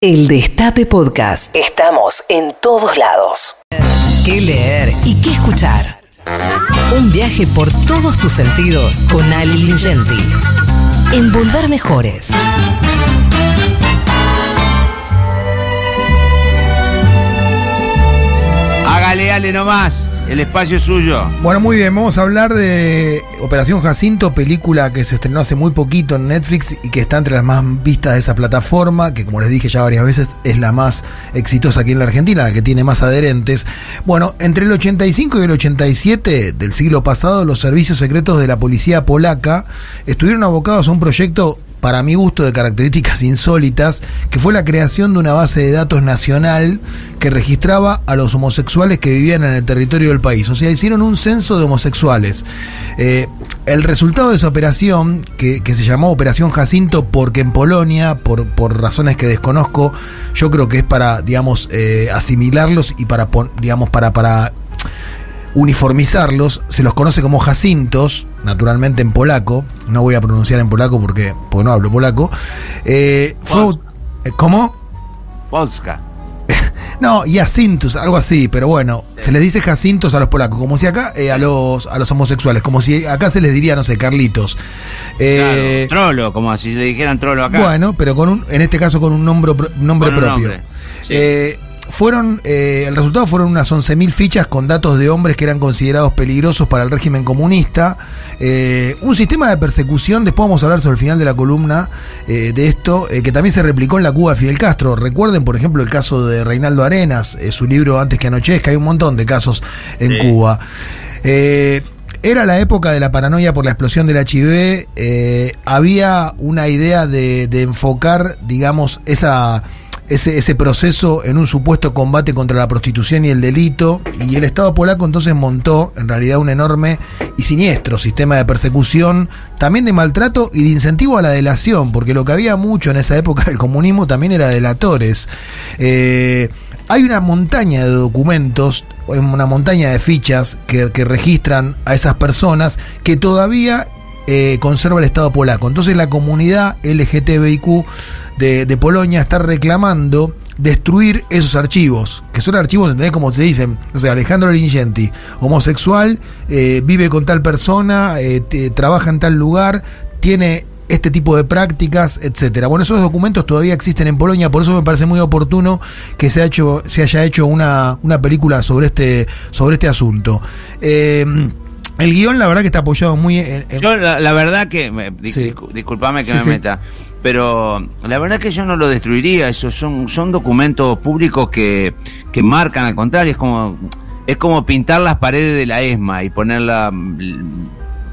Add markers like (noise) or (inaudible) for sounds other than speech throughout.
El Destape Podcast. Estamos en todos lados. ¿Qué leer y qué escuchar? Un viaje por todos tus sentidos con Ali Lingenti. En Volver Mejores. Hágale, Ale, nomás. El espacio es suyo. Bueno, muy bien, vamos a hablar de Operación Jacinto, película que se estrenó hace muy poquito en Netflix y que está entre las más vistas de esa plataforma, que como les dije ya varias veces es la más exitosa aquí en la Argentina, la que tiene más adherentes. Bueno, entre el 85 y el 87 del siglo pasado, los servicios secretos de la policía polaca estuvieron abocados a un proyecto para mi gusto, de características (laughs) insólitas, que fue la creación de una base de datos nacional que registraba a los homosexuales que vivían en el territorio del país. O sea, hicieron un censo de homosexuales. Eh, el resultado de esa operación, que, se llamó Operación Jacinto, porque en Polonia, por, por razones que desconozco, yo creo que es para, digamos, eh, asimilarlos y para, digamos, para, para uniformizarlos, se los conoce como jacintos, naturalmente en polaco, no voy a pronunciar en polaco porque, no hablo polaco. Eh, fue, eh, ¿Cómo? Polska. (laughs) no, Jacintus, algo así, pero bueno, se les dice jacintos a los polacos, como si acá eh, a los a los homosexuales, como si acá se les diría, no sé, Carlitos. Eh, trolo, como si le dijeran trolo acá. Bueno, pero con un, en este caso con un nombre, nombre propio. Eh, fueron, eh, el resultado fueron unas 11.000 fichas con datos de hombres que eran considerados peligrosos para el régimen comunista. Eh, un sistema de persecución, después vamos a hablar sobre el final de la columna eh, de esto, que también se replicó en la Cuba de Fidel Castro. Recuerden, por ejemplo, el caso de Reinaldo Arenas, su libro Antes que anochezca, hay un montón de casos en Cuba. Era la época de la paranoia por la explosión del HIV. había una idea de enfocar, digamos, esa ese, ese proceso en un supuesto combate contra la prostitución y el delito, y el Estado polaco entonces montó en realidad un enorme y siniestro sistema de persecución, también de maltrato y de incentivo a la delación, porque lo que había mucho en esa época del comunismo también era delatores. Eh, hay una montaña de documentos, una montaña de fichas que, que registran a esas personas que todavía eh, conserva el Estado polaco. Entonces la comunidad LGTBIQ de, Polonia está reclamando destruir esos archivos, que son archivos, ¿entendés? Como se dicen, o sea, Alejandro Lingenti, homosexual, eh, vive con tal persona, eh, trabaja en tal lugar, tiene este tipo de prácticas, etcétera. Bueno, esos documentos todavía existen en Polonia, por eso me parece muy oportuno que se, ha hecho, se haya hecho una, una película sobre este, sobre este asunto. Eh, el guion, la verdad, que está apoyado muy en. Yo, la, verdad que. disculpame que me meta. Pero la verdad que yo no lo destruiría. Esos son, son documentos públicos que, que marcan, al contrario, es como. Es como pintar las paredes de la ESMA y ponerla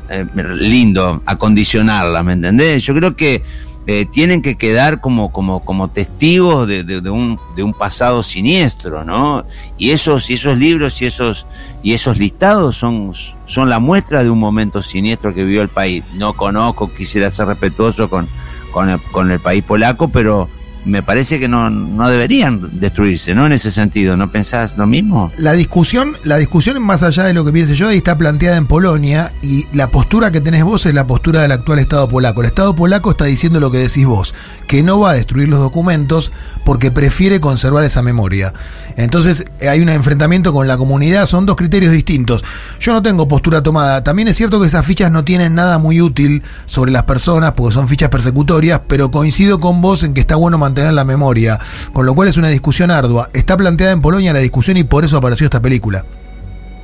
eh, lindo, acondicionarla, ¿me entendés? Yo creo que eh, tienen que quedar como, como, como testigos de, de, un, de un pasado siniestro, ¿no? Y esos, y esos libros y esos, y esos listados son, son la muestra de un momento siniestro que vivió el país. No conozco, quisiera ser respetuoso con, con, el, con el país polaco, pero me parece que no, no deberían destruirse, ¿no? En ese sentido, ¿no pensás lo mismo? La discusión, la discusión más allá de lo que piense yo, ahí está planteada en Polonia y la postura que tenés vos es la postura del actual Estado polaco. El Estado polaco está diciendo lo que decís vos, que no va a destruir los documentos porque prefiere conservar esa memoria. Entonces hay un enfrentamiento con la comunidad, son dos criterios distintos. Yo no tengo postura tomada. También es cierto que esas fichas no tienen nada muy útil sobre las personas porque son fichas persecutorias, pero coincido con vos en que está bueno mantener la memoria, con lo cual es una discusión ardua. Está planteada en Polonia la discusión y por eso apareció esta película.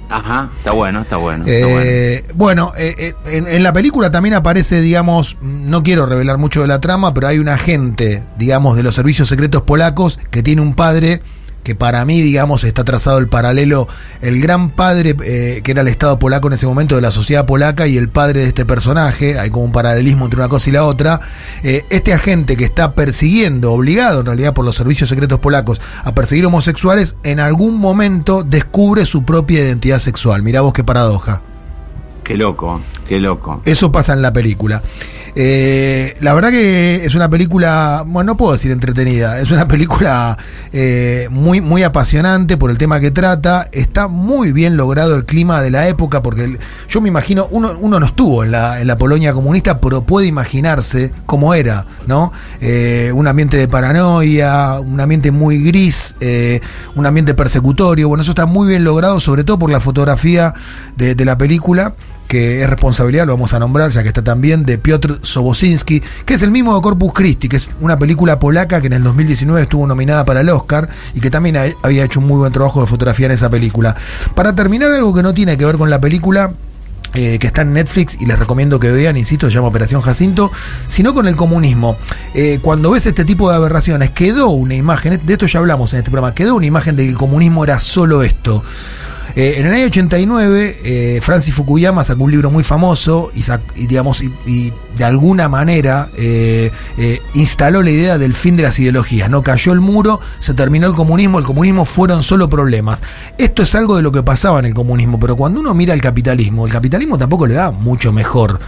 Ajá, está bueno, está bueno. Eh, bueno, eh, eh, en, en, la película también aparece, digamos, no quiero revelar mucho de la trama, pero hay un agente, digamos, de los servicios secretos polacos que tiene un padre que para mí, digamos, está trazado el paralelo, el gran padre eh, que era el Estado polaco en ese momento de la sociedad polaca y el padre de este personaje, hay como un paralelismo entre una cosa y la otra, eh, este agente que está persiguiendo, obligado en realidad por los servicios secretos polacos a perseguir homosexuales, en algún momento descubre su propia identidad sexual. Mirá vos qué paradoja. Qué loco, qué loco. Eso pasa en la película. Eh, la verdad que es una película, bueno, no puedo decir entretenida, es una película eh, muy, muy apasionante por el tema que trata. Está muy bien logrado el clima de la época, porque yo me imagino, uno, uno no estuvo en la, en la Polonia comunista, pero puede imaginarse cómo era, ¿no? Eh, un ambiente de paranoia, un ambiente muy gris, un ambiente persecutorio. Bueno, eso está muy bien logrado, sobre todo por la fotografía de la película que es responsabilidad, lo vamos a nombrar, ya que está también, de Piotr Sobosinski, que es el mismo de Corpus Christi, que es una película polaca que en el 2019 estuvo nominada para el Oscar y que también había hecho un muy buen trabajo de fotografía en esa película. Para terminar, algo que no tiene que ver con la película, eh, que está en Netflix y les recomiendo que vean, insisto, se llama Operación Jacinto, sino con el comunismo. Eh, cuando ves este tipo de aberraciones, quedó una imagen, de esto ya hablamos en este programa, quedó una imagen de que el comunismo era solo esto. Eh, en el año 89, eh, Francis Fukuyama sacó un libro muy famoso y, digamos, y, de alguna manera eh, instaló la idea del fin de las ideologías. No cayó el muro, se terminó el comunismo, el comunismo fueron solo problemas. Esto es algo de lo que pasaba en el comunismo, pero cuando uno mira el capitalismo, el capitalismo tampoco le da mucho mejor.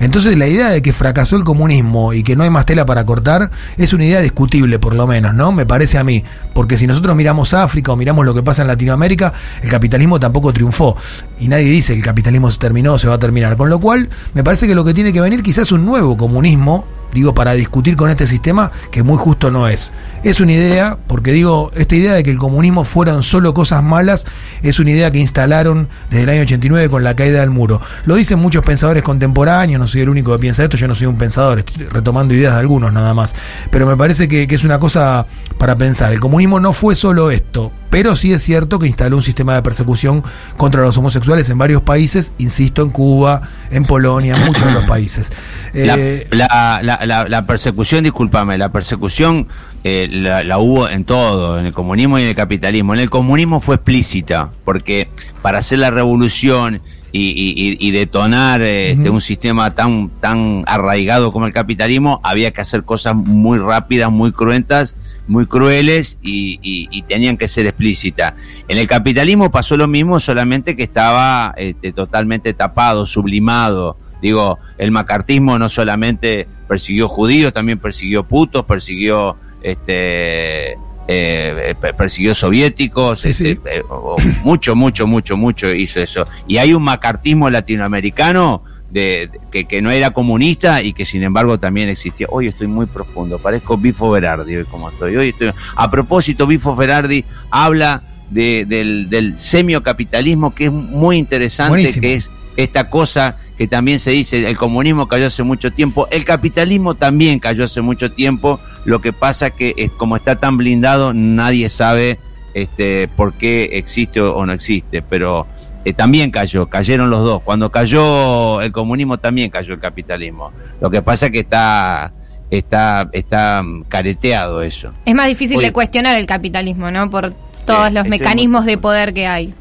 Entonces la idea de que fracasó el comunismo y que no hay más tela para cortar es una idea discutible por lo menos, ¿no? Me parece a mí. Porque si nosotros miramos África o miramos lo que pasa en Latinoamérica, el capitalismo tampoco triunfó. Y nadie dice que el capitalismo se terminó o se va a terminar. Con lo cual, me parece que lo que tiene que venir quizás es un nuevo comunismo digo, para discutir con este sistema que muy justo no es. Es una idea, porque digo, esta idea de que el comunismo fueran solo cosas malas es una idea que instalaron desde el año 89 con la caída del muro. Lo dicen muchos pensadores contemporáneos, no soy el único que piensa esto, yo no soy un pensador, estoy retomando ideas de algunos nada más, pero me parece que, que es una cosa para pensar. El comunismo no fue solo esto, pero sí es cierto que instaló un sistema de persecución contra los homosexuales en varios países, insisto, en Cuba, en Polonia, en muchos de los países. la, eh, persecución, discúlpame, la persecución eh, la, hubo en todo, en el comunismo y en el capitalismo. En el comunismo fue explícita, porque para hacer la revolución y, detonar este, un sistema tan, tan arraigado como el capitalismo, había que hacer cosas muy rápidas, muy cruentas muy crueles y, tenían que ser explícitas. En el capitalismo pasó lo mismo, solamente que estaba este, totalmente tapado, sublimado. Digo, el macartismo no solamente persiguió judíos, también persiguió putos, persiguió este eh, persiguió soviéticos, este, eh, (coughs) mucho, mucho, mucho, mucho hizo eso. Y hay un macartismo latinoamericano de, que, que, no era comunista y que sin embargo también existía. Hoy estoy muy profundo, parezco Bifo Berardi hoy como estoy. Hoy estoy a propósito, Bifo Berardi habla de, del, del semiocapitalismo que es muy interesante, que es esta cosa que también se dice, el comunismo cayó hace mucho tiempo, el capitalismo también cayó hace mucho tiempo, lo que pasa que es, como está tan blindado, nadie sabe este, por qué existe o no existe, pero eh, también cayó, cayeron los dos. Cuando cayó el comunismo también cayó el capitalismo. Lo que pasa es que está está está careteado eso. Es más difícil de cuestionar el capitalismo, ¿no? Por todos eh, los mecanismos de poder que hay.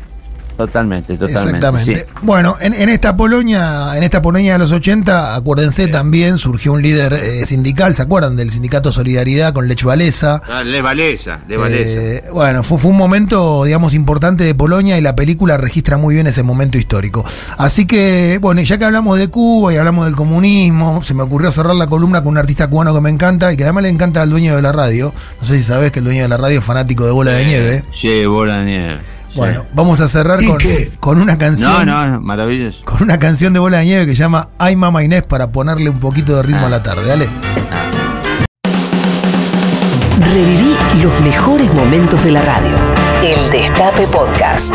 Totalmente, totalmente. Exactamente. Bueno, en, esta Polonia, en esta Polonia de los 80, acuérdense también, surgió un líder eh, sindical, ¿se acuerdan? Del sindicato Solidaridad con Lech Walesa. Ah, Lech Walesa, eh, bueno, fue, fue un momento, digamos, importante de Polonia y la película registra muy bien ese momento histórico. Así que, bueno, ya que hablamos de Cuba y hablamos del comunismo, se me ocurrió cerrar la columna con un artista cubano que me encanta y que además le encanta al dueño de la radio. No sé si sabes que el dueño de la radio es fanático de Bola de Nieve. Sí, Bola de Nieve. Bueno, vamos a cerrar con, con, una canción. No, no, maravilloso. Con una canción de Bola de Nieve que se llama Ay Mama Inés para ponerle un poquito de ritmo a la tarde. Dale. Reviví los mejores momentos de la radio. El Destape Podcast.